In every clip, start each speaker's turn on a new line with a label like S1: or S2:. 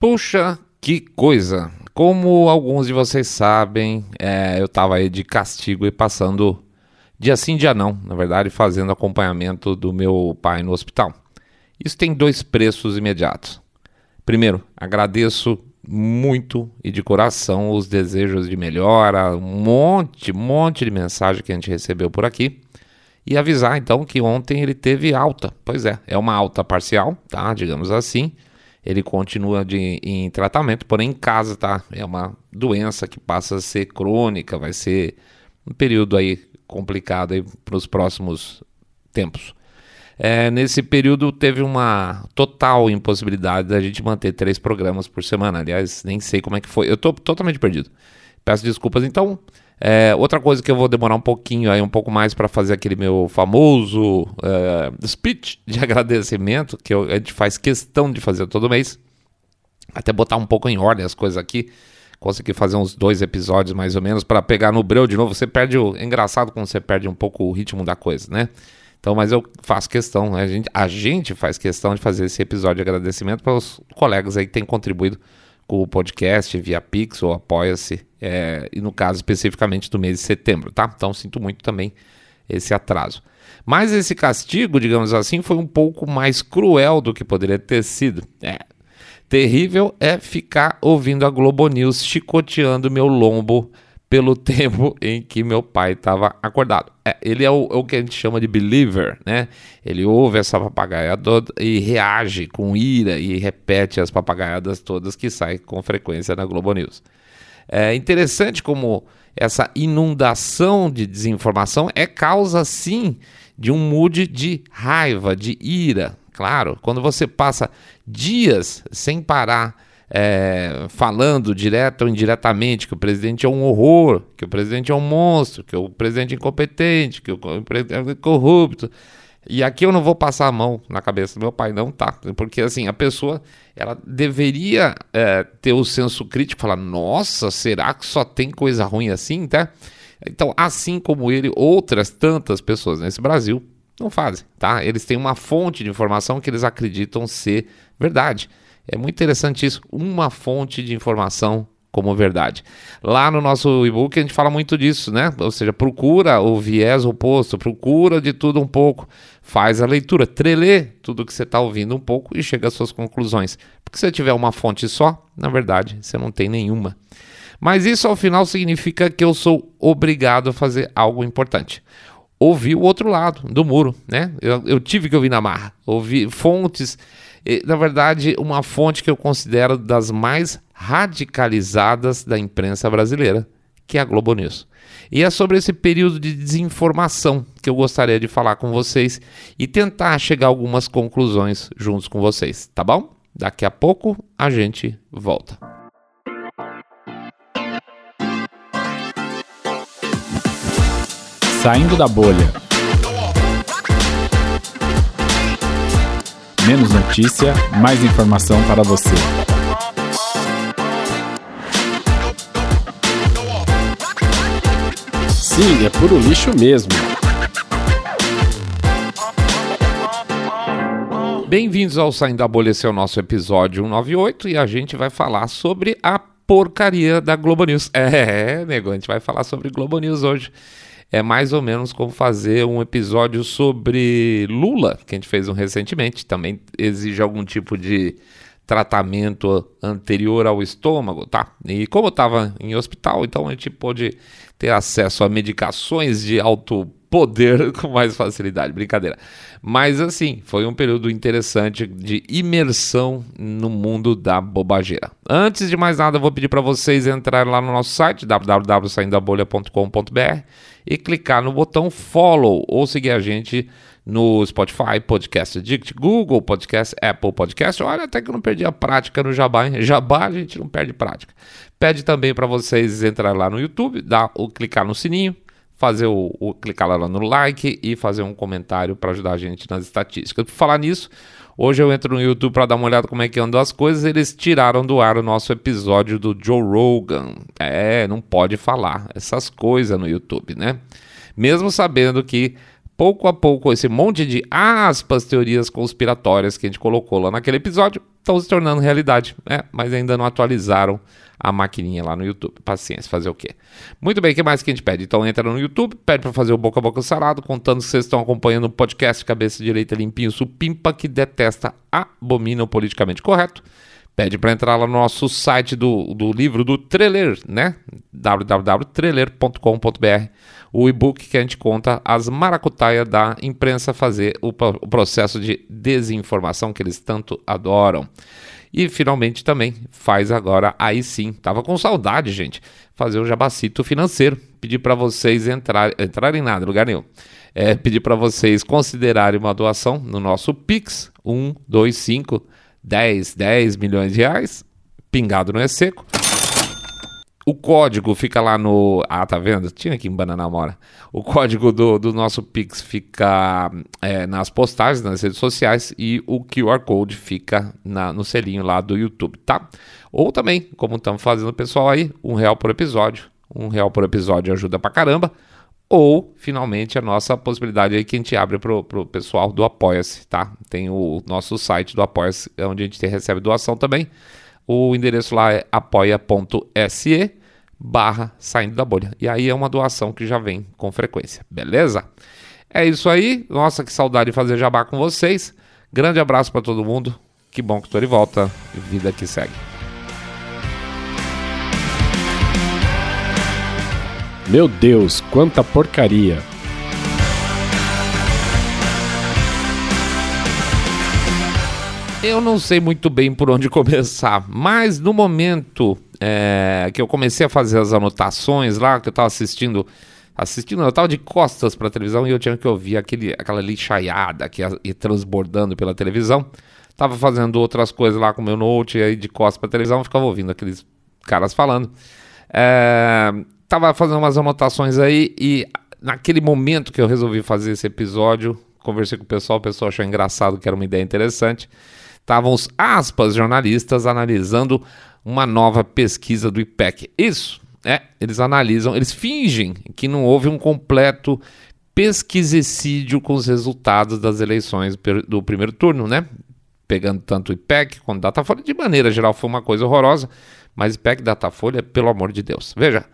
S1: Puxa, que coisa! Como alguns de vocês sabem, é, eu estava aí de castigo e passando dia sim, dia não, na verdade, fazendo acompanhamento do meu pai no hospital. Isso tem dois preços imediatos. Primeiro, agradeço muito e de coração os desejos de melhora, um monte, monte de mensagem que a gente recebeu por aqui. E avisar então que ontem ele teve alta. Pois é, é uma alta parcial, tá? Digamos assim. Ele continua de, em tratamento, porém em casa, tá? É uma doença que passa a ser crônica, vai ser um período aí complicado aí para os próximos tempos. É, nesse período teve uma total impossibilidade da gente manter três programas por semana. Aliás, nem sei como é que foi. Eu estou totalmente perdido. Peço desculpas. Então, é, outra coisa que eu vou demorar um pouquinho aí, um pouco mais para fazer aquele meu famoso é, speech de agradecimento, que eu, a gente faz questão de fazer todo mês. Até botar um pouco em ordem as coisas aqui. Consegui fazer uns dois episódios mais ou menos para pegar no breu de novo. Você perde o. É engraçado quando você perde um pouco o ritmo da coisa, né? Então, mas eu faço questão, né? a, gente, a gente faz questão de fazer esse episódio de agradecimento para os colegas aí que têm contribuído com o podcast via Pix ou Apoia-se, é, e no caso especificamente do mês de setembro, tá? Então sinto muito também esse atraso. Mas esse castigo, digamos assim, foi um pouco mais cruel do que poderia ter sido. É, terrível é ficar ouvindo a Globo News chicoteando meu lombo pelo tempo em que meu pai estava acordado. É, ele é o, é o, que a gente chama de believer, né? Ele ouve essa papagaia toda e reage com ira e repete as papagaiadas todas que saem com frequência na Globo News. É interessante como essa inundação de desinformação é causa, sim, de um mood de raiva, de ira. Claro, quando você passa dias sem parar é, falando direto ou indiretamente que o presidente é um horror, que o presidente é um monstro, que o presidente é incompetente, que o presidente é corrupto. E aqui eu não vou passar a mão na cabeça do meu pai, não, tá? Porque assim, a pessoa ela deveria é, ter o senso crítico, falar, nossa, será que só tem coisa ruim assim, tá? Então, assim como ele, outras tantas pessoas nesse Brasil não fazem, tá? Eles têm uma fonte de informação que eles acreditam ser verdade. É muito interessante isso, uma fonte de informação como verdade. Lá no nosso e-book a gente fala muito disso, né? Ou seja, procura o viés oposto, procura de tudo um pouco, faz a leitura, trelê tudo que você está ouvindo um pouco e chega às suas conclusões. Porque se você tiver uma fonte só, na verdade, você não tem nenhuma. Mas isso ao final significa que eu sou obrigado a fazer algo importante. Ouvir o outro lado do muro, né? Eu, eu tive que ouvir na marra, ouvir fontes na verdade, uma fonte que eu considero das mais radicalizadas da imprensa brasileira, que é a Globo News. E é sobre esse período de desinformação que eu gostaria de falar com vocês e tentar chegar a algumas conclusões juntos com vocês, tá bom? Daqui a pouco a gente volta.
S2: Saindo da bolha. Menos notícia, mais informação para você. Sim, é puro lixo mesmo.
S1: Bem-vindos ao Saindo da Bolha, esse é o nosso episódio 198 e a gente vai falar sobre a porcaria da Globo News. É, nego, a gente vai falar sobre Globo News hoje é mais ou menos como fazer um episódio sobre Lula, que a gente fez um recentemente, também exige algum tipo de tratamento anterior ao estômago, tá? E como eu estava em hospital, então a gente pôde ter acesso a medicações de alto poder com mais facilidade, brincadeira. Mas assim, foi um período interessante de imersão no mundo da bobageira. Antes de mais nada, eu vou pedir para vocês entrarem lá no nosso site www.saindabolha.com.br e clicar no botão follow ou seguir a gente no Spotify, Podcast Addict, Google Podcast, Apple Podcast. Olha, até que eu não perdi a prática no Jabá. Hein? Jabá a gente não perde prática. Pede também para vocês entrar lá no YouTube, dar o clicar no sininho, fazer o, o clicar lá no like e fazer um comentário para ajudar a gente nas estatísticas. Por falar nisso, Hoje eu entro no YouTube para dar uma olhada como é que andam as coisas. Eles tiraram do ar o nosso episódio do Joe Rogan. É, não pode falar essas coisas no YouTube, né? Mesmo sabendo que pouco a pouco esse monte de aspas teorias conspiratórias que a gente colocou lá naquele episódio estão se tornando realidade, né? Mas ainda não atualizaram a maquininha lá no YouTube. Paciência, fazer o quê? Muito bem, o que mais que a gente pede? Então entra no YouTube, pede para fazer o Boca a Boca Sarado, contando que vocês estão acompanhando o podcast Cabeça Direita Limpinho Supimpa, que detesta, abomina o politicamente correto. Pede para entrar lá no nosso site do, do livro do Trailer, né? www.trailer.com.br O e-book que a gente conta as maracutaias da imprensa fazer o, o processo de desinformação que eles tanto adoram. E finalmente também faz agora, aí sim, tava com saudade, gente, fazer o jabacito financeiro. Pedir para vocês entrar, entrarem nada, lugar nenhum. É, pedir para vocês considerarem uma doação no nosso Pix 125 10, 10 milhões de reais, pingado não é seco. O código fica lá no. Ah, tá vendo? Tinha aqui em Banana Mora. O código do, do nosso Pix fica é, nas postagens, nas redes sociais, e o QR Code fica na, no selinho lá do YouTube, tá? Ou também, como estamos fazendo pessoal aí, um real por episódio. Um real por episódio ajuda pra caramba. Ou, finalmente, a nossa possibilidade aí que a gente abre pro, pro pessoal do Apoia-se, tá? Tem o nosso site do Apoia-se, onde a gente recebe doação também. O endereço lá é apoia.se barra saindo da bolha. E aí é uma doação que já vem com frequência, beleza? É isso aí. Nossa, que saudade de fazer jabá com vocês. Grande abraço para todo mundo. Que bom que estou de volta. Vida que segue.
S2: Meu Deus, quanta porcaria!
S1: Eu não sei muito bem por onde começar, mas no momento é, que eu comecei a fazer as anotações lá, que eu estava assistindo, assistindo, eu estava de costas para a televisão e eu tinha que ouvir aquele, aquela lixaiada que ia, ia transbordando pela televisão. Tava fazendo outras coisas lá com meu note, aí de costas para a televisão, ficava ouvindo aqueles caras falando. É, tava fazendo umas anotações aí e naquele momento que eu resolvi fazer esse episódio, conversei com o pessoal, o pessoal achou engraçado que era uma ideia interessante estavam os aspas jornalistas analisando uma nova pesquisa do IPEC. Isso, é, eles analisam, eles fingem que não houve um completo pesquisicídio com os resultados das eleições do primeiro turno, né? Pegando tanto o IPEC quanto o Datafolha, de maneira geral foi uma coisa horrorosa, mas IPEC e Datafolha, pelo amor de Deus. Veja,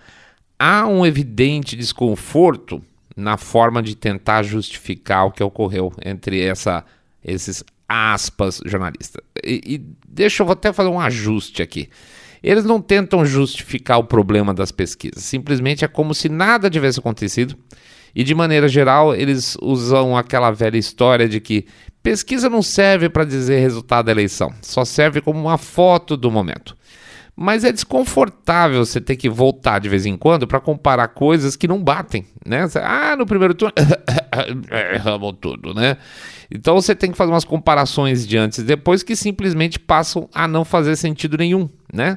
S1: há um evidente desconforto na forma de tentar justificar o que ocorreu entre essa, esses aspas, jornalista. E, e deixa eu até fazer um ajuste aqui. Eles não tentam justificar o problema das pesquisas, simplesmente é como se nada tivesse acontecido. E de maneira geral, eles usam aquela velha história de que pesquisa não serve para dizer resultado da eleição, só serve como uma foto do momento. Mas é desconfortável você ter que voltar de vez em quando para comparar coisas que não batem, né? Ah, no primeiro turno erramos tudo, né? Então você tem que fazer umas comparações de antes e depois que simplesmente passam a não fazer sentido nenhum, né?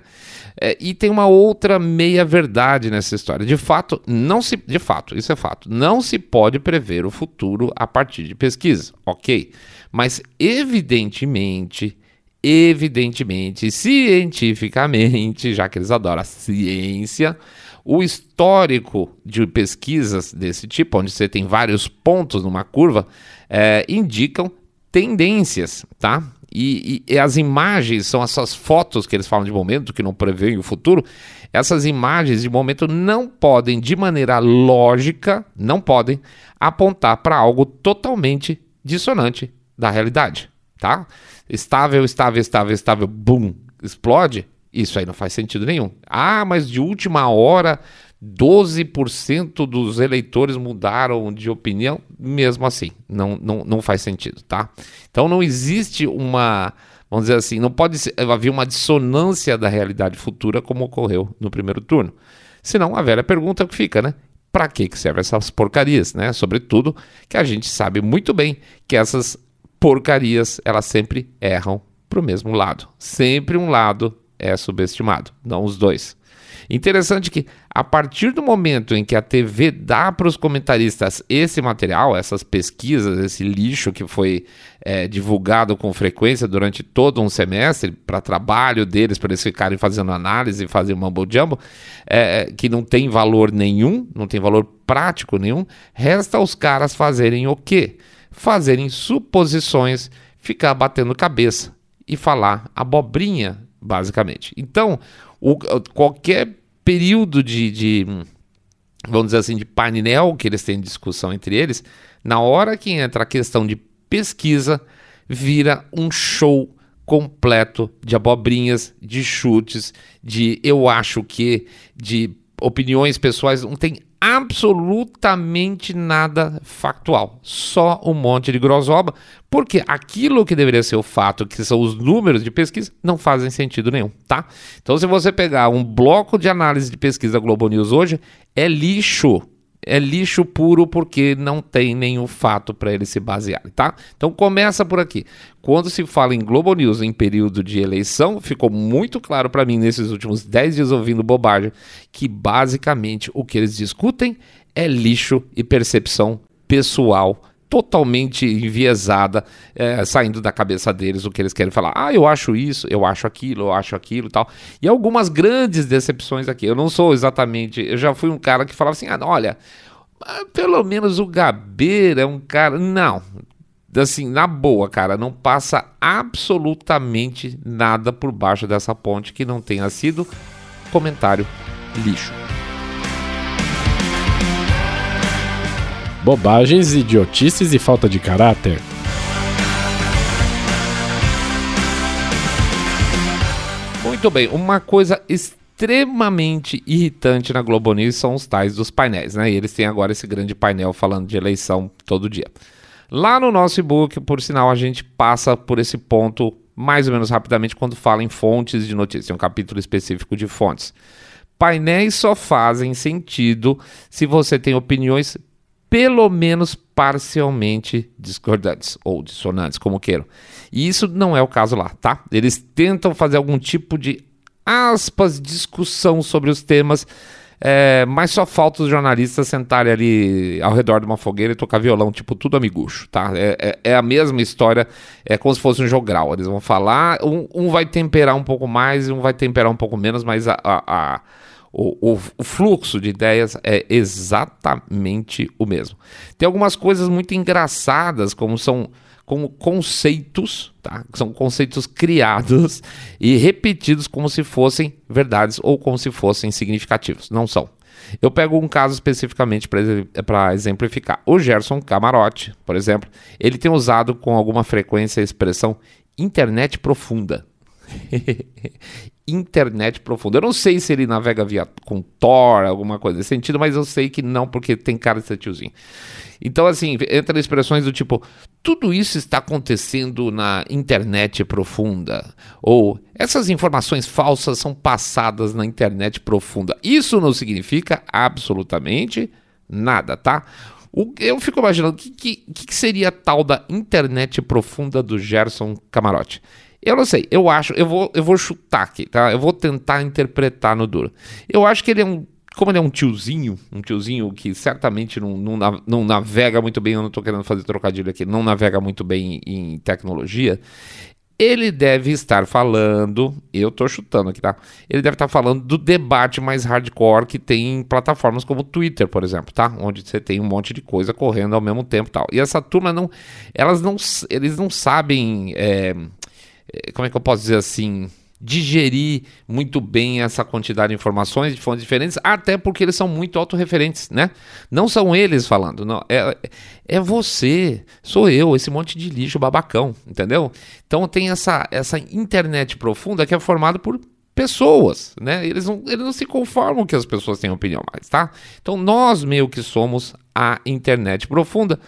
S1: É, e tem uma outra meia verdade nessa história. De fato, não se, de fato, isso é fato, não se pode prever o futuro a partir de pesquisa, ok? Mas evidentemente evidentemente, cientificamente, já que eles adoram a ciência, o histórico de pesquisas desse tipo, onde você tem vários pontos numa curva, é, indicam tendências, tá? E, e, e, as imagens são essas fotos que eles falam de momento, que não preveem o futuro. Essas imagens de momento não podem, de maneira lógica, não podem apontar para algo totalmente dissonante da realidade, tá? estável, estável, estável, estável, bum, explode, isso aí não faz sentido nenhum. Ah, mas de última hora 12% dos eleitores mudaram de opinião, mesmo assim, não, não, não faz sentido, tá? Então não existe uma, vamos dizer assim, não pode haver uma dissonância da realidade futura como ocorreu no primeiro turno. Senão a velha pergunta que fica, né? Para que servem essas porcarias, né? Sobretudo que a gente sabe muito bem que essas porcarias, elas sempre erram para o mesmo lado. Sempre um lado é subestimado, não os dois. Interessante que, a partir do momento em que a TV dá para os comentaristas esse material, essas pesquisas, esse lixo que foi é, divulgado com frequência durante todo um semestre, para trabalho deles, para eles ficarem fazendo análise e fazer mumbo jumbo, é, que não tem valor nenhum, não tem valor prático nenhum, resta aos caras fazerem o quê? Fazerem suposições, ficar batendo cabeça e falar abobrinha, basicamente. Então, o, qualquer período de, de, vamos dizer assim, de painel que eles têm discussão entre eles, na hora que entra a questão de pesquisa, vira um show completo de abobrinhas, de chutes, de eu acho que, de opiniões pessoais, não tem absolutamente nada factual, só um monte de grosoba, porque aquilo que deveria ser o fato, que são os números de pesquisa, não fazem sentido nenhum, tá? Então, se você pegar um bloco de análise de pesquisa Globo News hoje, é lixo é lixo puro porque não tem nenhum fato para ele se basear, tá? Então começa por aqui. Quando se fala em Globo News em período de eleição, ficou muito claro para mim nesses últimos 10 dias ouvindo bobagem que basicamente o que eles discutem é lixo e percepção pessoal totalmente enviesada, é, saindo da cabeça deles o que eles querem falar. Ah, eu acho isso, eu acho aquilo, eu acho aquilo tal. E algumas grandes decepções aqui. Eu não sou exatamente. Eu já fui um cara que falava assim: ah, olha, pelo menos o Gabeira é um cara. Não. Assim, na boa, cara, não passa absolutamente nada por baixo dessa ponte que não tenha sido comentário lixo.
S2: Bobagens, idiotices e falta de caráter.
S1: Muito bem, uma coisa extremamente irritante na Globo News são os tais dos painéis, né? E eles têm agora esse grande painel falando de eleição todo dia. Lá no nosso e-book, por sinal, a gente passa por esse ponto mais ou menos rapidamente quando fala em fontes de notícias. Um capítulo específico de fontes. Painéis só fazem sentido se você tem opiniões pelo menos parcialmente discordantes ou dissonantes, como queiram. E isso não é o caso lá, tá? Eles tentam fazer algum tipo de aspas discussão sobre os temas, é, mas só falta os jornalistas sentarem ali ao redor de uma fogueira e tocar violão, tipo tudo amigucho, tá? É, é, é a mesma história, é como se fosse um jogral. Eles vão falar, um, um, vai temperar um pouco mais e um vai temperar um pouco menos, mas a, a, a o, o, o, fluxo de ideias é exatamente o mesmo. Tem algumas coisas muito engraçadas, como são como conceitos, tá? São conceitos criados e repetidos como se fossem verdades ou como se fossem significativos. Não são. Eu pego um caso especificamente para exemplificar. O Gerson Camarote, por exemplo, ele tem usado com alguma frequência a expressão internet profunda. internet profunda. Eu não sei se ele navega via com Tor, alguma coisa nesse sentido, mas eu sei que não, porque tem cara de ser tiozinho. Então, assim, entra expressões do tipo: tudo isso está acontecendo na internet profunda. Ou essas informações falsas são passadas na internet profunda. Isso não significa absolutamente nada, tá? Eu fico imaginando o que, que, que seria tal da internet profunda do Gerson Camarote. Eu não sei, eu acho, eu vou, eu vou chutar aqui, tá? Eu vou tentar interpretar no duro. Eu acho que ele é um, como ele é um tiozinho, um tiozinho que certamente não, não, não navega muito bem, eu não estou querendo fazer trocadilho aqui, não navega muito bem em tecnologia, ele deve estar falando, eu estou chutando aqui, tá? Ele deve estar falando do debate mais hardcore que tem em plataformas como Twitter, por exemplo, tá? Onde você tem um monte de coisa correndo ao mesmo tempo, tal. E essa turma não, elas não, eles não sabem é, como é que eu posso dizer assim, digerir muito bem essa quantidade de informações de fontes diferentes, até porque eles são muito autorreferentes, né? Não são eles falando, não, é, é você, sou eu, esse monte de lixo babacão, entendeu? Então tem essa, essa internet profunda que é formada por pessoas, né? Eles não, eles não se conformam que as pessoas tenham opinião mais, tá? Então nós meio que somos a internet profunda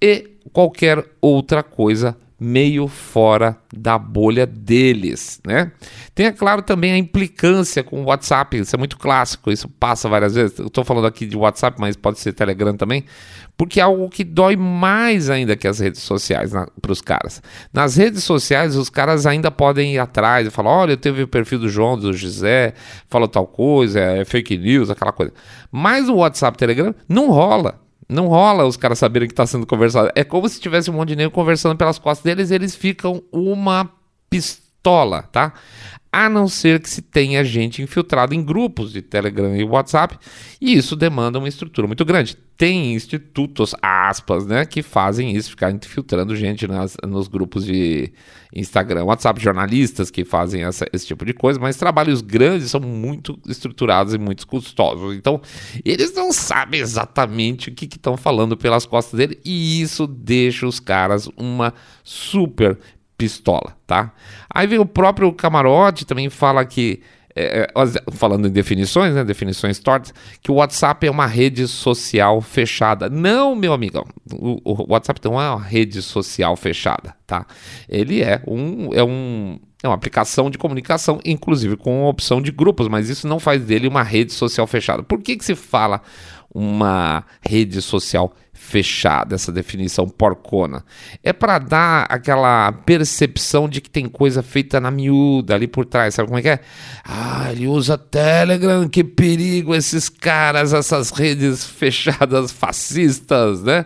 S1: e qualquer outra coisa meio fora da bolha deles, né? Tem, é claro, também a implicância com o WhatsApp, isso é muito clássico, isso passa várias vezes. Eu estou falando aqui de WhatsApp, mas pode ser Telegram também, porque é algo que dói mais ainda que as redes sociais para os caras. Nas redes sociais, os caras ainda podem ir atrás e falar: olha, eu teve o perfil do João, do José, falou tal coisa, é fake news, aquela coisa. Mas o WhatsApp, Telegram, não rola. Não rola os caras saberem que está sendo conversado. É como se tivesse um monte de negro conversando pelas costas deles e eles ficam uma pistola pistola, tá? a não ser que se tenha gente infiltrada em grupos de Telegram e WhatsApp, e isso demanda uma estrutura muito grande. Tem institutos, aspas, né, que fazem isso, ficar infiltrando gente nas, nos grupos de Instagram, WhatsApp, jornalistas que fazem essa, esse tipo de coisa, mas trabalhos grandes são muito estruturados e muito custosos. Então, eles não sabem exatamente o que estão falando pelas costas dele, e isso deixa os caras uma super pistola, tá? Aí vem o próprio Camarote, também fala que, é, é falando em definições, né, definições tortas, que o WhatsApp é uma rede social fechada. Não, meu amigão, o, o WhatsApp não é uma rede social fechada, tá? Ele é um, é um é uma aplicação de comunicação, inclusive com opção de grupos, mas isso não faz dele uma rede social fechada. Por que, que se fala uma rede social fechada, essa definição porcona. É para dar aquela percepção de que tem coisa feita na miúda ali por trás. Sabe como é que é? Ah, ele usa Telegram, que perigo esses caras, essas redes fechadas fascistas, né?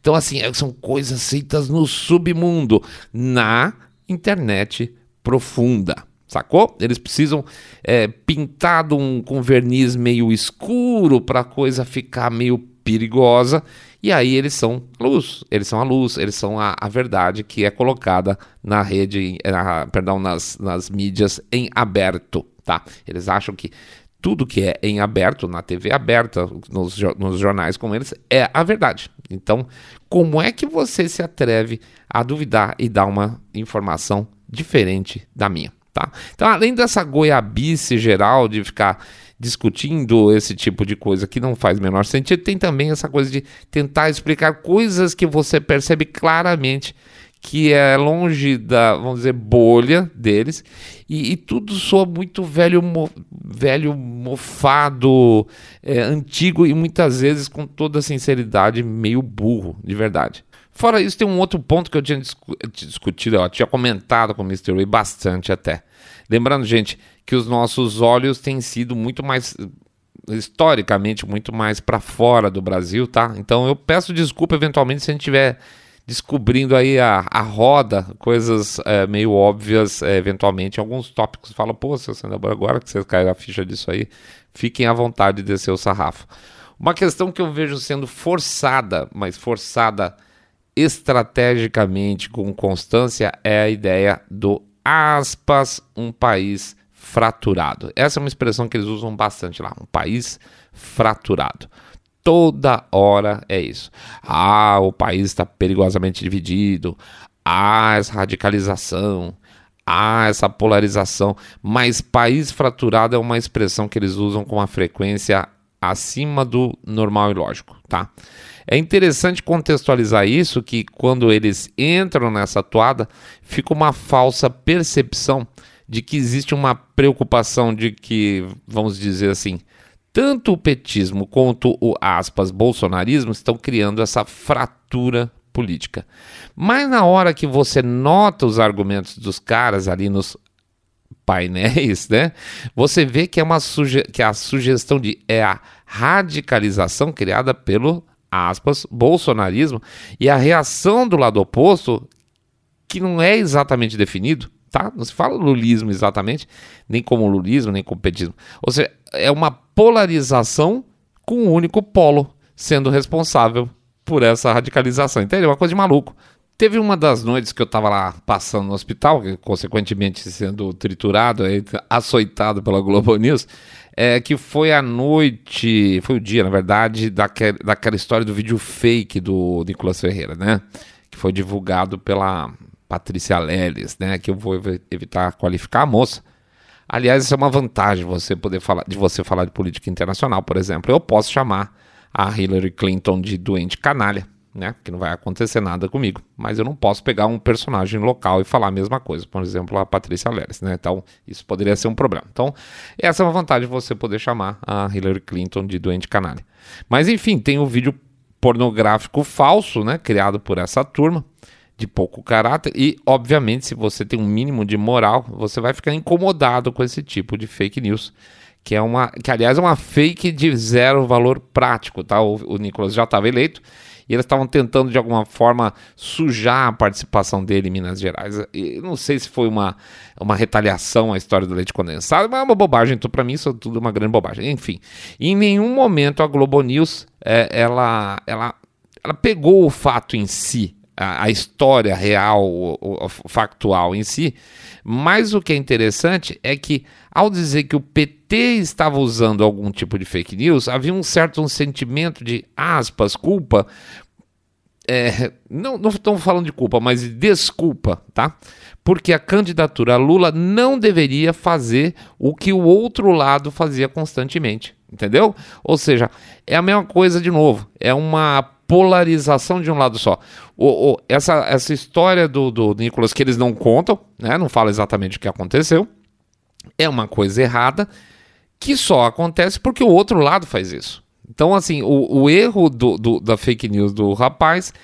S1: Então, assim, é, são coisas feitas no submundo, na internet profunda. Sacou? Eles precisam é, pintado um, com verniz meio escuro para a coisa ficar meio perigosa e aí eles são luz, eles são a luz, eles são a, a verdade que é colocada na rede, na, perdão, nas, nas mídias em aberto, tá? Eles acham que tudo que é em aberto, na TV aberta, nos, nos jornais como eles, é a verdade. Então, como é que você se atreve a duvidar e dar uma informação diferente da minha? Tá? Então, além dessa goiabice geral de ficar discutindo esse tipo de coisa que não faz o menor sentido, tem também essa coisa de tentar explicar coisas que você percebe claramente que é longe da, vamos dizer, bolha deles, e, e tudo soa muito velho, mo, velho mofado, é, antigo e muitas vezes, com toda sinceridade, meio burro, de verdade. Fora isso, tem um outro ponto que eu tinha discutido, eu tinha comentado com o Mr. Ray bastante até. Lembrando, gente, que os nossos olhos têm sido muito mais historicamente muito mais para fora do Brasil, tá? Então eu peço desculpa eventualmente se a gente estiver descobrindo aí a, a roda, coisas é, meio óbvias, é, eventualmente, alguns tópicos fala, pô, seu agora que vocês caíram a ficha disso aí, fiquem à vontade de descer o sarrafo. Uma questão que eu vejo sendo forçada, mas forçada estrategicamente com constância, é a ideia do aspas, um país fraturado. Essa é uma expressão que eles usam bastante lá, um país fraturado. Toda hora é isso. Ah, o país está perigosamente dividido. Ah, essa radicalização. Ah, essa polarização. Mas país fraturado é uma expressão que eles usam com uma frequência acima do normal e lógico, tá? É interessante contextualizar isso que quando eles entram nessa toada, fica uma falsa percepção de que existe uma preocupação de que, vamos dizer assim, tanto o petismo quanto o aspas bolsonarismo estão criando essa fratura política. Mas na hora que você nota os argumentos dos caras ali nos painéis, né? Você vê que é uma suge que a sugestão de é a radicalização criada pelo aspas, bolsonarismo e a reação do lado oposto, que não é exatamente definido, tá? Não se fala lulismo exatamente, nem como lulismo, nem como petismo. Ou seja, é uma polarização com um único polo sendo responsável por essa radicalização. Entende? É uma coisa de maluco. Teve uma das noites que eu estava lá passando no hospital, consequentemente sendo triturado, açoitado pela Globo News, é, que foi a noite, foi o dia, na verdade, daquela, daquela história do vídeo fake do Nicolas Ferreira, né? Que foi divulgado pela Patrícia Leles, né? Que eu vou evitar qualificar a moça. Aliás, isso é uma vantagem você poder falar de você falar de política internacional, por exemplo. Eu posso chamar a Hillary Clinton de doente canalha né? Que não vai acontecer nada comigo. Mas eu não posso pegar um personagem local e falar a mesma coisa. Por exemplo, a Patrícia Leres, né? Então, isso poderia ser um problema. Então, essa é uma vantagem de você poder chamar a Hillary Clinton de doente canalha. Mas, enfim, tem o um vídeo pornográfico falso, né? Criado por essa turma de pouco caráter e, obviamente, se você tem um mínimo de moral, você vai ficar incomodado com esse tipo de fake news, que é uma, que aliás é uma fake de zero valor prático, tá? O, o Nicolas já estava eleito e eles estavam tentando de alguma forma sujar a participação dele em Minas Gerais. E não sei se foi uma, uma retaliação à história do leite condensado, mas é uma bobagem. Então, para mim, isso é tudo uma grande bobagem. Enfim, em nenhum momento a Globo News é, ela, ela, ela pegou o fato em si, a, história real, o, factual em si. Mas o que é interessante é que, ao dizer que o PT estava usando algum tipo de fake news, havia um certo um sentimento de aspas, culpa. É, não, não estamos falando de culpa, mas de desculpa, tá? Porque a candidatura Lula não deveria fazer o que o outro lado fazia constantemente, entendeu? Ou seja, é a mesma coisa de novo, é uma polarização de um lado só. O, o, essa, essa história do, do Nicolas que eles não contam, né, não fala exatamente o que aconteceu, é uma coisa errada que só acontece porque o outro lado faz isso. Então, assim, o, o erro do, do, da fake news do rapaz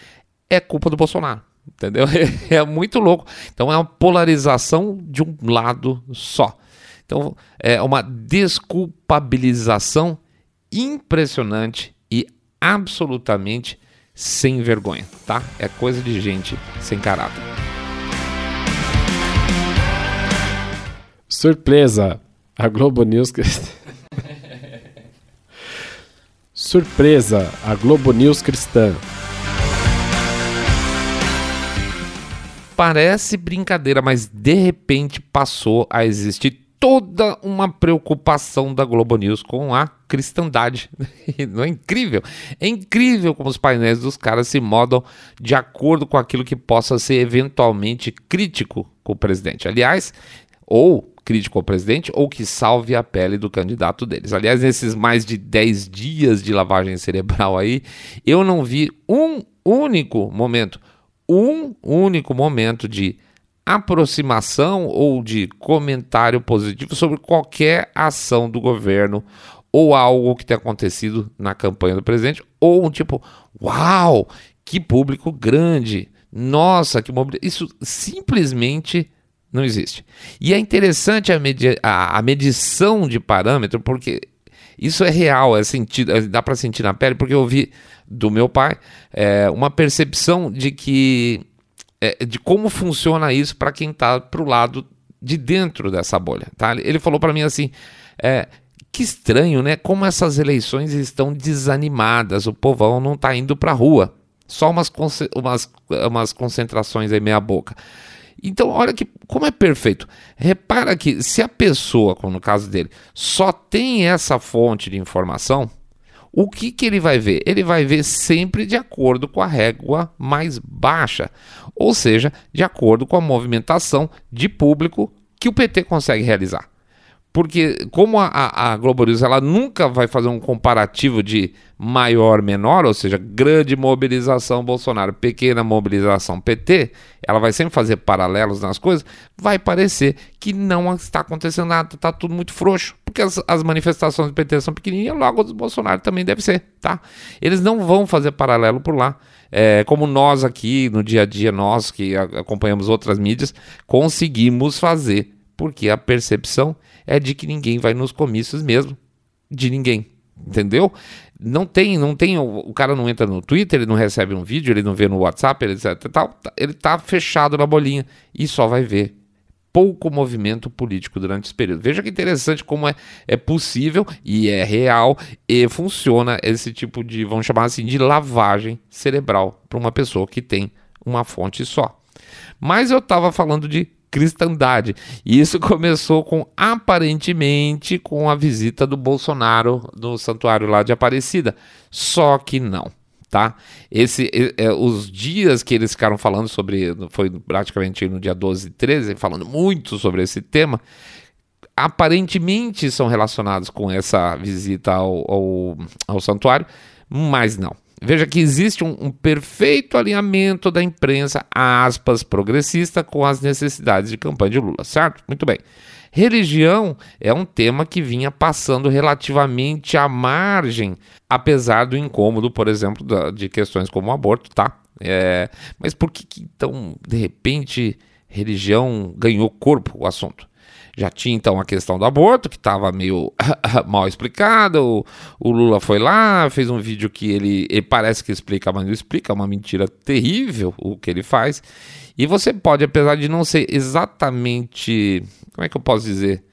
S1: é culpa do Bolsonaro. Entendeu? É, é muito louco. Então é uma polarização de um lado só. Então é uma desculpabilização impressionante absolutamente sem vergonha, tá? É coisa de gente sem caráter.
S2: Surpresa! A Globo News. Surpresa! A Globo News cristã.
S1: Parece brincadeira, mas de repente passou a existir toda uma preocupação da Globo News com a cristandade. Não é incrível? É incrível como os painéis dos caras se modam de acordo com aquilo que possa ser eventualmente crítico com o presidente. Aliás, ou crítico ao presidente ou que salve a pele do candidato deles. Aliás, nesses mais de 10 dias de lavagem cerebral aí, eu não vi um único momento, um único momento de aproximação ou de comentário positivo sobre qualquer ação do governo ou algo que tenha acontecido na campanha do presidente, ou um tipo, uau, que público grande, nossa, que mobilidade. Isso simplesmente não existe. E é interessante a, medi a, a medição de parâmetro, porque isso é real, é sentido, é, dá para sentir na pele, porque eu vi do meu pai é, uma percepção de que é, de como funciona isso para quem está para o lado de dentro dessa bolha. Tá? Ele falou para mim assim: é, que estranho, né? Como essas eleições estão desanimadas, o povão não está indo para a rua, só umas, umas, umas concentrações aí meia boca. Então, olha que como é perfeito. Repara que se a pessoa, como no caso dele, só tem essa fonte de informação, o que, que ele vai ver? Ele vai ver sempre de acordo com a régua mais baixa, ou seja, de acordo com a movimentação de público que o PT consegue realizar. Porque como a, a, Globo News ela nunca vai fazer um comparativo de maior menor, ou seja, grande mobilização Bolsonaro, pequena mobilização PT, ela vai sempre fazer paralelos nas coisas, vai parecer que não está acontecendo nada, está tudo muito frouxo, porque as, as manifestações do PT são pequenininhas, logo os Bolsonaro também deve ser, tá? Eles não vão fazer paralelo por lá. É, como nós aqui no dia a dia, nós que acompanhamos outras mídias, conseguimos fazer, porque a percepção é de que ninguém vai nos comícios mesmo, de ninguém, entendeu? Não tem, não tem, o, cara não entra no Twitter, ele não recebe um vídeo, ele não vê no WhatsApp, ele, etc, tal, ele tá fechado na bolinha e só vai ver pouco movimento político durante esse período. Veja que interessante como é, é possível e é real e funciona esse tipo de, vamos chamar assim, de lavagem cerebral para uma pessoa que tem uma fonte só. Mas eu estava falando de cristandade. E isso começou com, aparentemente, com a visita do Bolsonaro no santuário lá de Aparecida. Só que não. Tá? Esse, é, os dias que eles ficaram falando sobre, foi praticamente no dia 12 e 13, falando muito sobre esse tema, aparentemente são relacionados com essa visita ao, ao, ao santuário, mas não. Veja que existe um, um, perfeito alinhamento da imprensa, aspas, progressista com as necessidades de campanha de Lula, certo? Muito bem. Religião é um tema que vinha passando relativamente à margem, apesar do incômodo, por exemplo, da, de questões como o aborto, tá? É, mas por que, que então, de repente, religião ganhou corpo o assunto? Já tinha então a questão do aborto, que estava meio mal explicada. O, o, Lula foi lá, fez um vídeo que ele, ele parece que explica, mas não explica, é uma mentira terrível o que ele faz. E você pode, apesar de não ser exatamente. Como é que eu posso dizer?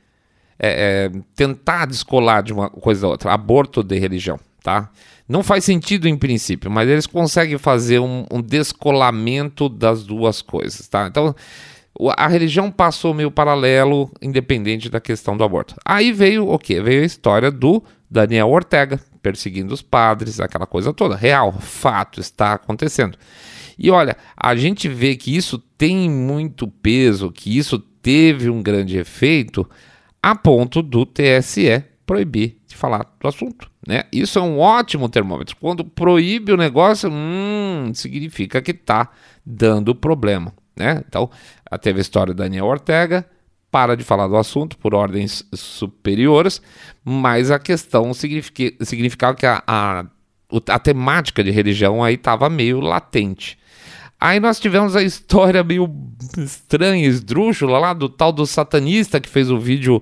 S1: É, é, tentar descolar de uma coisa a outra. Aborto de religião, tá? Não faz sentido em princípio, mas eles conseguem fazer um, um descolamento das duas coisas, tá? Então a religião passou meio paralelo, independente da questão do aborto. Aí veio o quê? Veio a história do Daniel Ortega perseguindo os padres, aquela coisa toda. Real, fato, está acontecendo. E olha, a gente vê que isso tem muito peso, que isso teve um grande efeito, a ponto do TSE proibir de falar do assunto. Né? Isso é um ótimo termômetro. Quando proíbe o negócio, hum, significa que está dando problema. Né? Então, teve a história do Daniel Ortega, para de falar do assunto por ordens superiores, mas a questão significava que a, a, a temática de religião aí estava meio latente. Aí nós tivemos a história meio estranha, esdrúxula lá do tal do satanista que fez o vídeo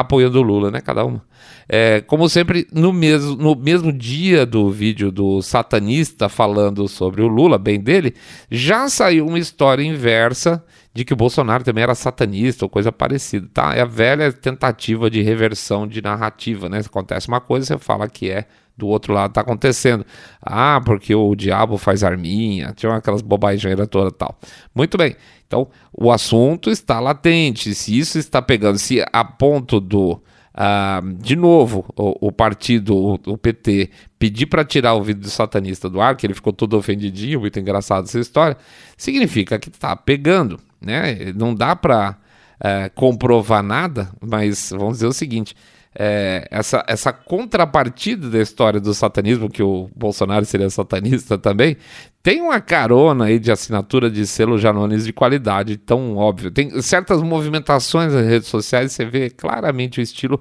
S1: apoiando o Lula, né? Cada uma. É, como sempre, no mesmo, no mesmo dia do vídeo do satanista falando sobre o Lula, bem dele, já saiu uma história inversa de que o Bolsonaro também era satanista ou coisa parecida, tá? É a velha tentativa de reversão de narrativa, né? Acontece uma coisa, você fala que é do outro lado tá acontecendo. Ah, porque o diabo faz arminha, tinha aquelas bobagens toda tal. Muito bem. Então, o assunto está latente. Se isso está pegando, se a ponto do Uh, de novo, o, o partido, o, o, PT, pedir para tirar o vídeo do satanista do ar, que ele ficou todo ofendidinho, muito engraçado essa história, significa que está pegando, né? Não dá para uh, eh, comprovar nada, mas vamos dizer o seguinte: é, essa, essa contrapartida da história do satanismo, que o Bolsonaro seria satanista também, tem uma carona aí de assinatura de selo Janones de qualidade, tão óbvio. Tem certas movimentações nas redes sociais, você vê claramente o estilo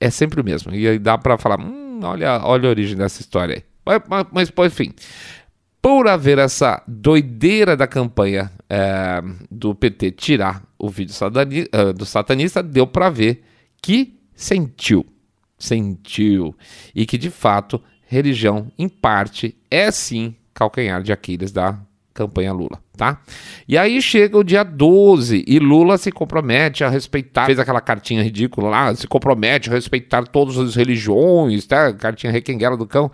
S1: é sempre o mesmo. E aí dá para falar, hum, olha, olha a origem dessa história aí. Mas, mas, por enfim, por haver essa doideira da campanha é, do PT tirar o vídeo uh, do satanista, deu para ver que sentiu, sentiu, e que de fato religião, em parte, é sim calcanhar de Aquiles da campanha Lula, tá? E aí chega o dia 12 e Lula se compromete a respeitar, fez aquela cartinha ridícula lá, se compromete a respeitar todas as religiões, tá? Cartinha requenguela do cão,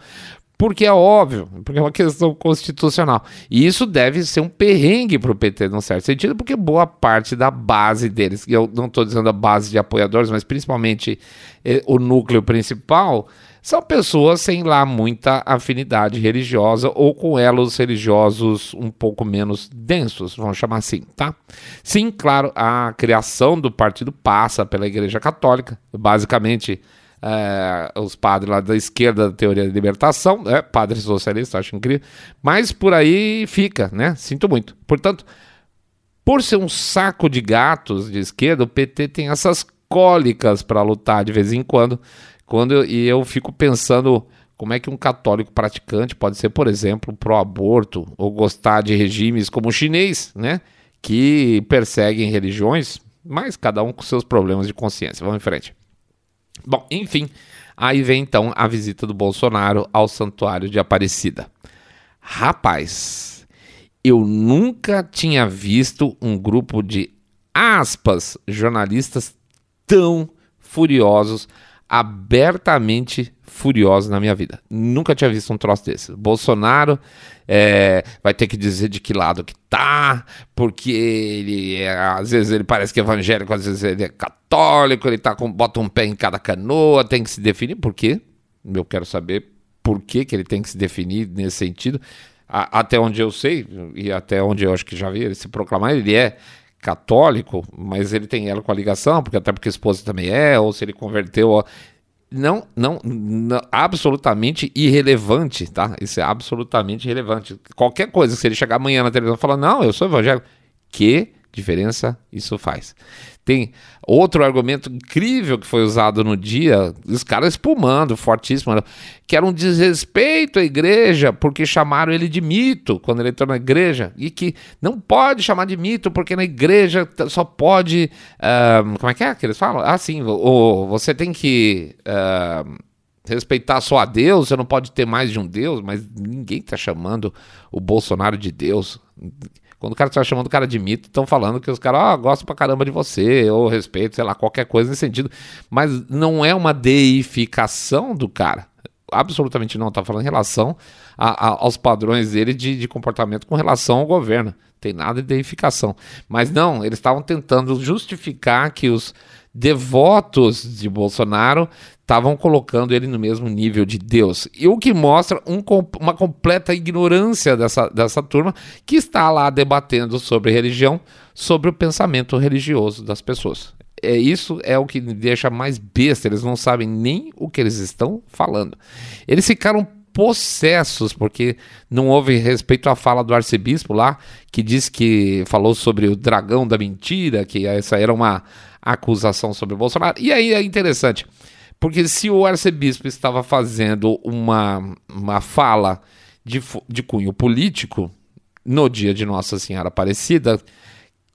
S1: porque é óbvio, porque é uma questão constitucional. E isso deve ser um perrengue para o PT, num certo sentido, porque boa parte da base deles, e eu não estou dizendo a base de apoiadores, mas principalmente eh, o núcleo principal, são pessoas sem lá muita afinidade religiosa ou com elos religiosos um pouco menos densos, vamos chamar assim, tá? Sim, claro, a criação do partido passa pela Igreja Católica, basicamente é, os padres lá da esquerda da teoria da libertação, né? padre socialista, acho incrível, mas por aí fica, né? Sinto muito. Portanto, por ser um saco de gatos de esquerda, o PT tem essas cólicas para lutar de vez em quando, quando eu, e eu fico pensando como é que um católico praticante pode ser, por exemplo, pró-aborto ou gostar de regimes como o chinês, né? Que perseguem religiões, mas cada um com seus problemas de consciência. Vamos em frente. Bom, enfim, aí vem então a visita do Bolsonaro ao Santuário de Aparecida. Rapaz, eu nunca tinha visto um grupo de aspas jornalistas tão furiosos, abertamente furiosos na minha vida. Nunca tinha visto um troço desse. Bolsonaro é, vai ter que dizer de que lado que tá, porque ele é, às vezes ele parece que é evangélico, às vezes ele é católico, ele tá com, bota um pé em cada canoa, tem que se definir. Por quê? Eu quero saber por que, que ele tem que se definir nesse sentido. A, até onde eu sei, e até onde eu acho que já vi ele se proclamar, ele é católico, mas ele tem ela com a ligação, porque até porque a esposa também é, ou se ele converteu não, não, não, absolutamente irrelevante, tá? Isso é absolutamente irrelevante. Qualquer coisa, se ele chegar amanhã na televisão e falar, não, eu sou evangélico, que diferença isso faz. Tem outro argumento incrível que foi usado no dia, os caras espumando, fortíssimo, que era um desrespeito à igreja, porque chamaram ele de mito quando ele entrou na igreja, e que não pode chamar de mito, porque na igreja só pode. Uh, como é que é que eles falam? Ah, sim, o, você tem que. Uh, respeitar só a Deus, você não pode ter mais de um Deus, mas ninguém está chamando o Bolsonaro de Deus. Quando o cara está chamando o cara de mito, estão falando que os caras ah, gostam pra caramba de você, ou respeito, sei lá, qualquer coisa nesse sentido. Mas não é uma deificação do cara. Absolutamente não. Está falando em relação a, a, aos padrões dele de, de comportamento com relação ao governo. Tem nada de deificação. Mas não, eles estavam tentando justificar que os devotos de Bolsonaro estavam colocando ele no mesmo nível de Deus. E o que mostra um, uma completa ignorância dessa, dessa turma que está lá debatendo sobre religião, sobre o pensamento religioso das pessoas. É isso é o que deixa mais besta, eles não sabem nem o que eles estão falando. Eles ficaram possessos, porque não houve respeito à fala do arcebispo lá, que disse que falou sobre o dragão da mentira, que essa era uma acusação sobre o Bolsonaro. E aí é interessante, porque se o arcebispo estava fazendo uma, uma fala de, de cunho político no dia de Nossa Senhora Aparecida,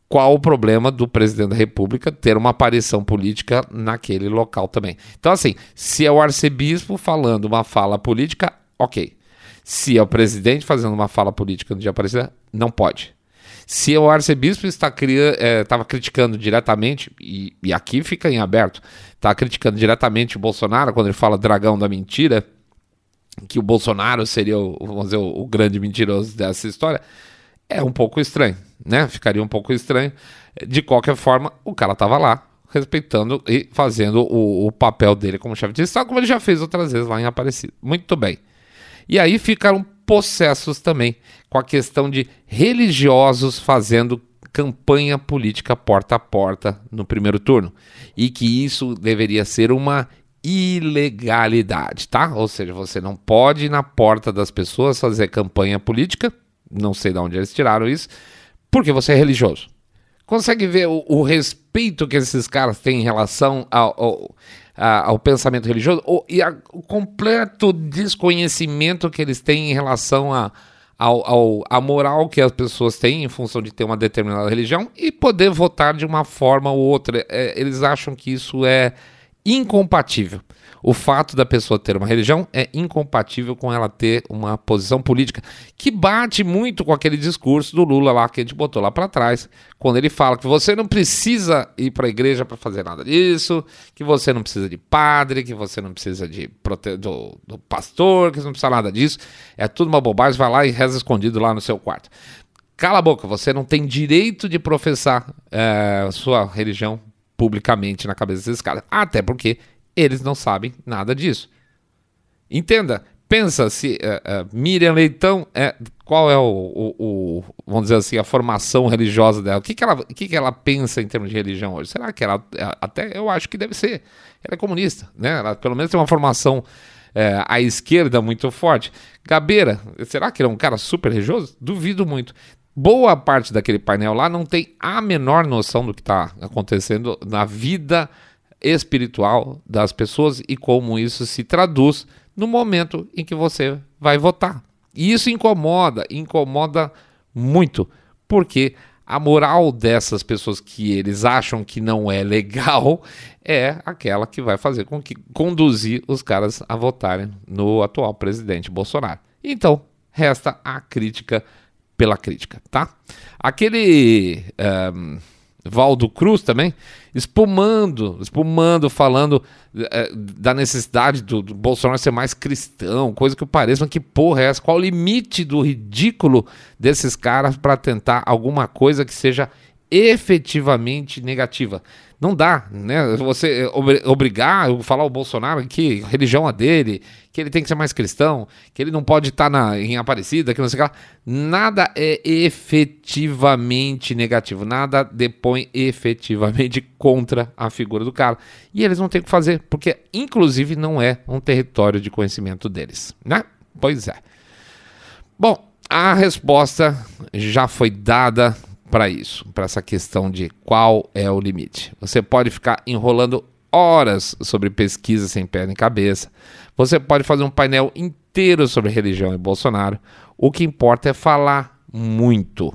S1: qual o problema do presidente da República ter uma aparição política naquele local também? Então, assim, se é o arcebispo falando uma fala política, ok. Se é o presidente fazendo uma fala política no dia Aparecida, não pode. Se o arcebispo estava é, criticando diretamente, e, e, aqui fica em aberto, está criticando diretamente o Bolsonaro quando ele fala dragão da mentira, que o Bolsonaro seria o, vamos dizer, o, grande mentiroso dessa história, é um pouco estranho, né? Ficaria um pouco estranho. De qualquer forma, o cara estava lá, respeitando e fazendo o, o, papel dele como chefe de Estado, como ele já fez outras vezes lá em Aparecido. Muito bem. E aí ficaram possessos também com a questão de religiosos fazendo campanha política porta a porta no primeiro turno e que isso deveria ser uma ilegalidade, tá? Ou seja, você não pode ir na porta das pessoas fazer campanha política, não sei de onde eles tiraram isso, porque você é religioso. Consegue ver o, o respeito que esses caras têm em relação ao, ao, ao pensamento religioso o, e a, o completo desconhecimento que eles têm em relação a, ao, ao, a moral que as pessoas têm em função de ter uma determinada religião e poder votar de uma forma ou outra. É, eles acham que isso é incompatível. O fato da pessoa ter uma religião é incompatível com ela ter uma posição política, que bate muito com aquele discurso do Lula lá que a gente botou lá para trás, quando ele fala que você não precisa ir para a igreja para fazer nada disso, que você não precisa de padre, que você não precisa de do, do pastor, que você não precisa nada disso. É tudo uma bobagem, vai lá e reza escondido lá no seu quarto. Cala a boca, você não tem direito de professar é, sua religião publicamente na cabeça desses caras. Até porque eles não sabem nada disso. Entenda, pensa se uh, uh, Miriam Leitão é qual é o, o, o, vamos dizer assim a formação religiosa dela? O que, que ela o que, que ela pensa em termos de religião hoje? Será que ela é, até eu acho que deve ser ela é comunista, né? Ela pelo menos tem uma formação é, à esquerda muito forte. Gabeira, será que ele é um cara super religioso? Duvido muito. Boa parte daquele painel lá não tem a menor noção do que está acontecendo na vida espiritual das pessoas e como isso se traduz no momento em que você vai votar. E isso incomoda, incomoda muito, porque a moral dessas pessoas que eles acham que não é legal é aquela que vai fazer com que conduzir os caras a votarem no atual presidente Bolsonaro. Então, resta a crítica pela crítica, tá? Aquele um, Valdo Cruz também, espumando, espumando, falando é, da necessidade do, do, Bolsonaro ser mais cristão, coisa que pareça, mas que porra é essa? Qual o limite do ridículo desses caras para tentar alguma coisa que seja efetivamente negativa? Não dá, né? Você obrigar, falar o Bolsonaro que religião é dele, que ele tem que ser mais cristão, que ele não pode estar tá em Aparecida, que não sei o que lá. Nada é efetivamente negativo, nada depõe efetivamente contra a figura do cara. E eles não têm o que fazer, porque inclusive não é um território de conhecimento deles, né? Pois é. Bom, a resposta já foi dada para isso, para essa questão de qual é o limite. Você pode ficar enrolando horas sobre pesquisa sem pé nem cabeça. Você pode fazer um painel inteiro sobre religião e Bolsonaro. O que importa é falar muito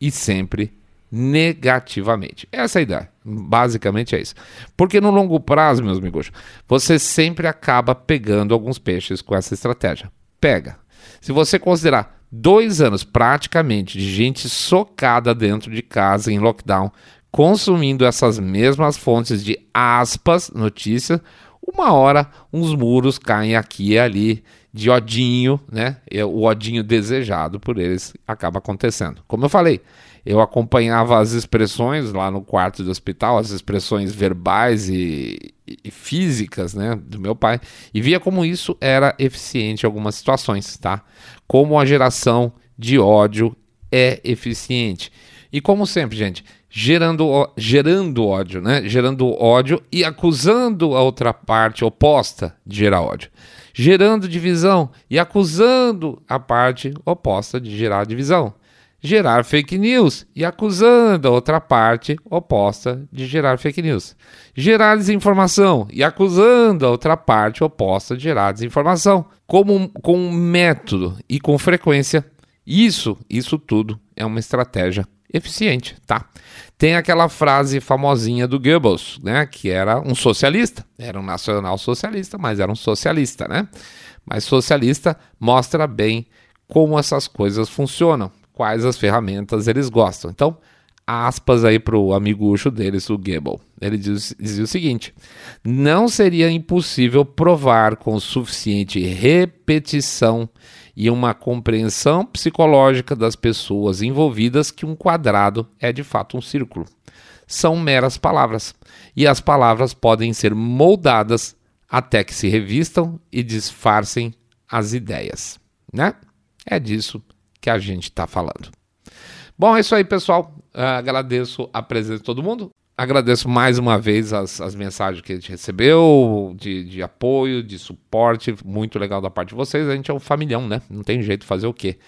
S1: e sempre negativamente. Essa é a ideia. Basicamente é isso. Porque no longo prazo, meus amigos, você sempre acaba pegando alguns peixes com essa estratégia. Pega. Se você considerar dois anos praticamente de gente socada dentro de casa em lockdown, consumindo essas mesmas fontes de aspas notícias, uma hora uns muros caem aqui e ali de odinho, né? O odinho desejado por eles acaba acontecendo. Como eu falei, eu acompanhava as expressões lá no quarto do hospital, as expressões verbais e, e, físicas, né, do meu pai, e via como isso era eficiente em algumas situações, tá? Como a geração de ódio é eficiente. E como sempre, gente, gerando, gerando ódio, né? Gerando ódio e acusando a outra parte oposta de gerar ódio. Gerando divisão e acusando a parte oposta de gerar divisão. Gerar fake news e acusando a outra parte oposta de gerar fake news. Gerar desinformação e acusando a outra parte oposta de gerar desinformação. Como, com método e com frequência. Isso, isso tudo é uma estratégia eficiente, tá? Tem aquela frase famosinha do Goebbels, né, que era um socialista, era um nacional socialista, mas era um socialista, né? Mas socialista mostra bem como essas coisas funcionam, quais as ferramentas eles gostam. Então, aspas aí para o amigucho deles, o Goebbels. Ele diz, dizia o seguinte: não seria impossível provar com suficiente repetição e uma compreensão psicológica das pessoas envolvidas que um quadrado é de fato um círculo. São meras palavras, e as palavras podem ser moldadas até que se revistam e disfarcem as ideias, né? É disso que a gente está falando. Bom, é isso aí, pessoal. Uh, agradeço a presença de todo mundo. Agradeço mais uma vez as, as mensagens que a gente recebeu, de, de apoio, de suporte, muito legal da parte de vocês. A gente é um familhão, né? Não tem jeito de fazer o quê.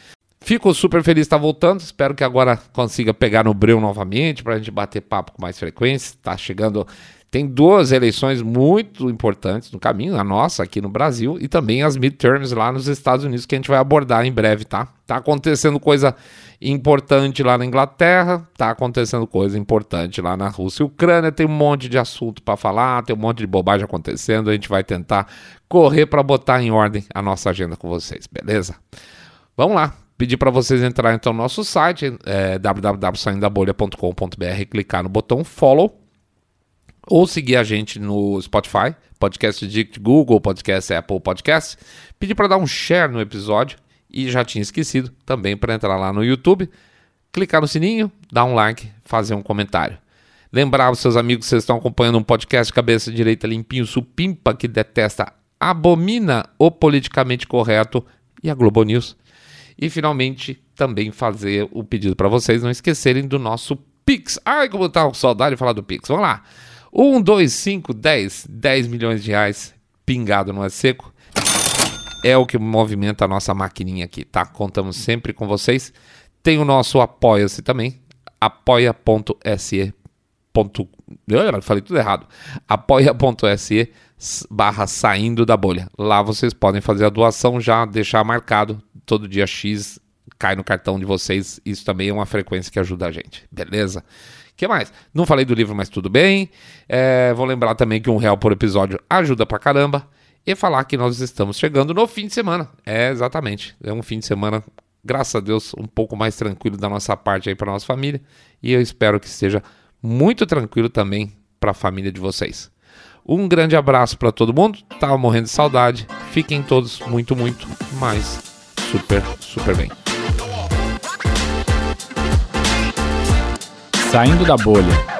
S1: Fico super feliz de estar voltando. Espero que agora consiga pegar no breu novamente para a gente bater papo com mais frequência. Está chegando. Tem duas eleições muito importantes no caminho, a nossa aqui no Brasil e também as midterms lá nos Estados Unidos que a gente vai abordar em breve, tá? Tá acontecendo coisa importante lá na Inglaterra, tá acontecendo coisa importante lá na Rússia e Ucrânia, tem um monte de assunto para falar, tem um monte de bobagem acontecendo, a gente vai tentar correr para botar em ordem a nossa agenda com vocês, beleza? Vamos lá, pedir para vocês entrarem então no nosso site, é, www.saindabolha.com.br, clicar no botão follow ou seguir a gente no Spotify, podcast de Google, podcast Apple Podcast, pedir para dar um share no episódio e já tinha esquecido também para entrar lá no YouTube, clicar no sininho, dar um like, fazer um comentário. Lembrar os seus amigos que vocês estão acompanhando um podcast cabeça direita limpinho, supimpa, que detesta, abomina o politicamente correto e a Globo News. E finalmente também fazer o pedido para vocês não esquecerem do nosso Pix. Ai, como tá com saudade de falar do Pix. Vamos lá. 1, 2, 5, 10, 10 milhões de reais pingado no é seco é o que movimenta a nossa maquininha aqui, tá? Contamos sempre com vocês. Tem o nosso Apoia-se também, apoia.se. Eu falei tudo errado. apoia.se barra saindo da bolha. Lá vocês podem fazer a doação já, deixar marcado todo dia X cai no cartão de vocês. Isso também é uma frequência que ajuda a gente, beleza? Que mais? Não falei do livro, mas tudo bem. É, vou lembrar também que um real por episódio ajuda pra caramba e falar que nós estamos chegando no fim de semana. É, exatamente. É um fim de semana, graças a Deus, um pouco mais tranquilo da nossa parte aí para nossa família. E eu espero que esteja muito tranquilo também para a família de vocês. Um grande abraço para todo mundo. Tava morrendo de saudade. Fiquem todos muito, muito, mais super, super bem.
S2: Saindo da bolha.